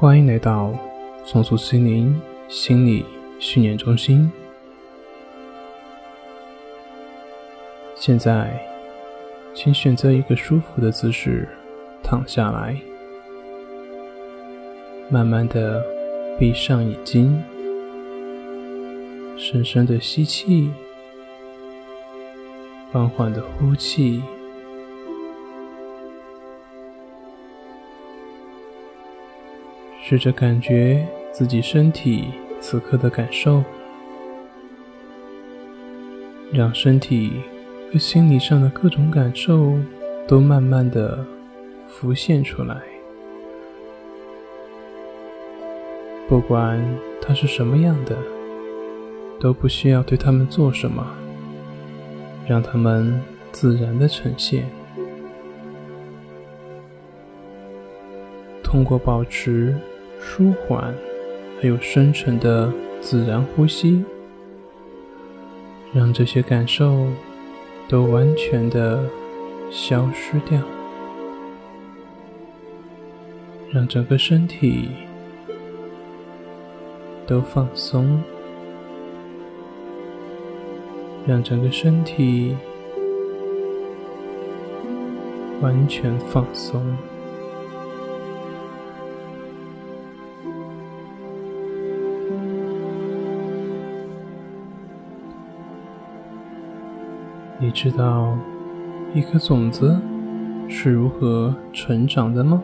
欢迎来到松鼠心灵心理训练中心。现在，请选择一个舒服的姿势躺下来，慢慢的闭上眼睛，深深的吸气，缓缓的呼气。试着感觉自己身体此刻的感受，让身体和心理上的各种感受都慢慢的浮现出来。不管它是什么样的，都不需要对他们做什么，让他们自然的呈现。通过保持。舒缓，还有深沉的自然呼吸，让这些感受都完全的消失掉，让整个身体都放松，让整个身体完全放松。你知道一颗种子是如何成长的吗？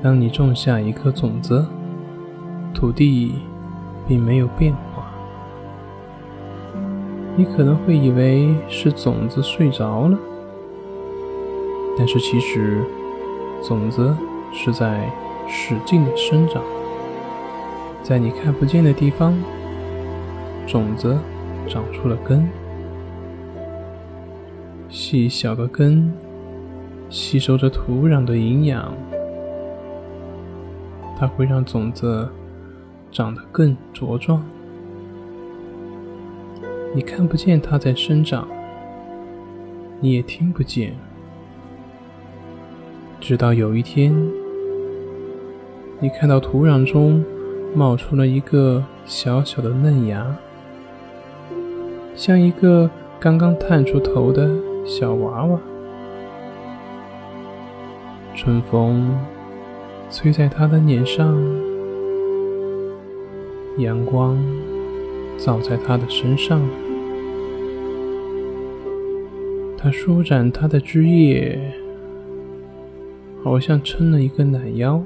当你种下一颗种子，土地并没有变化。你可能会以为是种子睡着了，但是其实种子是在使劲的生长，在你看不见的地方，种子。长出了根，细小的根吸收着土壤的营养，它会让种子长得更茁壮。你看不见它在生长，你也听不见，直到有一天，你看到土壤中冒出了一个小小的嫩芽。像一个刚刚探出头的小娃娃，春风吹在他的脸上，阳光照在他的身上，他舒展他的枝叶，好像撑了一个懒腰，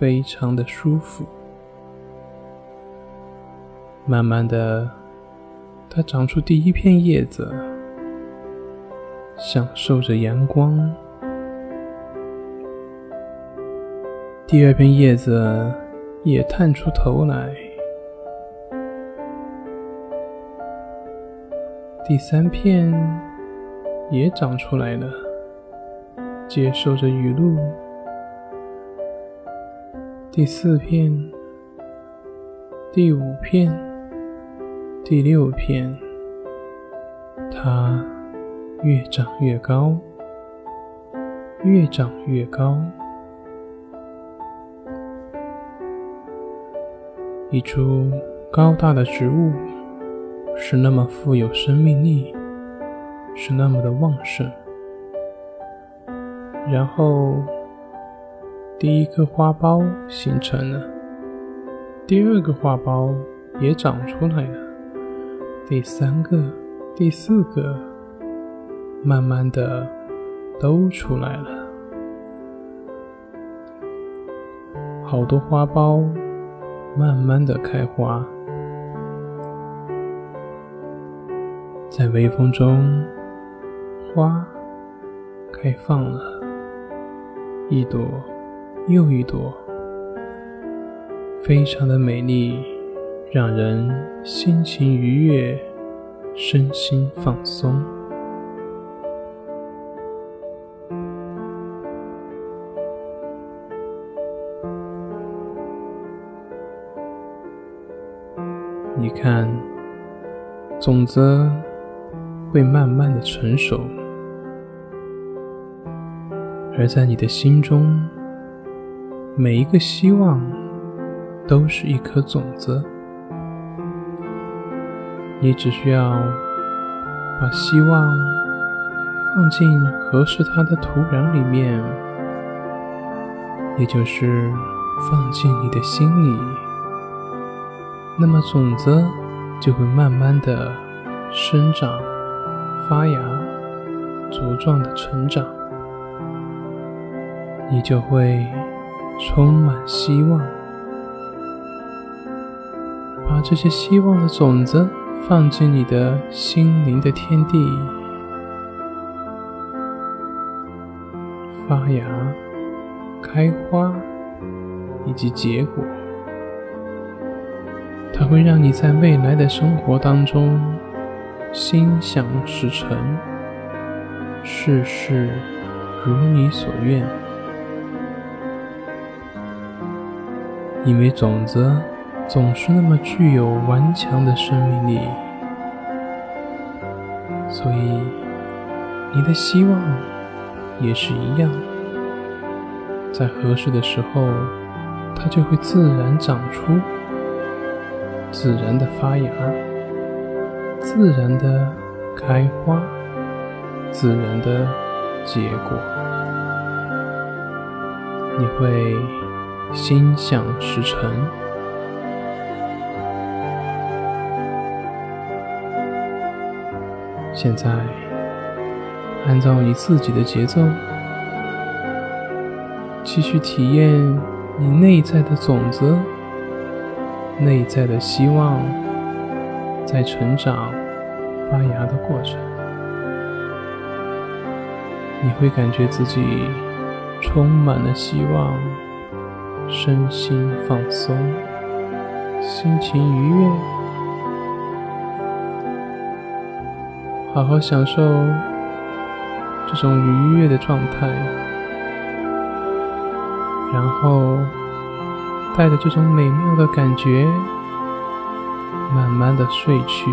非常的舒服，慢慢的。它长出第一片叶子，享受着阳光；第二片叶子也探出头来；第三片也长出来了，接受着雨露；第四片，第五片。第六片，它越长越高，越长越高。一株高大的植物是那么富有生命力，是那么的旺盛。然后，第一个花苞形成了，第二个花苞也长出来了。第三个、第四个，慢慢的都出来了，好多花苞慢慢的开花，在微风中，花开放了，一朵又一朵，非常的美丽。让人心情愉悦，身心放松。你看，种子会慢慢的成熟，而在你的心中，每一个希望都是一颗种子。你只需要把希望放进合适它的土壤里面，也就是放进你的心里，那么种子就会慢慢的生长、发芽、茁壮的成长，你就会充满希望，把这些希望的种子。放进你的心灵的天地，发芽、开花以及结果，它会让你在未来的生活当中心想事成，事事如你所愿，因为种子。总是那么具有顽强的生命力，所以你的希望也是一样，在合适的时候，它就会自然长出，自然的发芽，自然的开花，自然的结果，你会心想事成。现在，按照你自己的节奏，继续体验你内在的种子、内在的希望在成长、发芽的过程。你会感觉自己充满了希望，身心放松，心情愉悦。好好享受这种愉悦的状态，然后带着这种美妙的感觉，慢慢的睡去。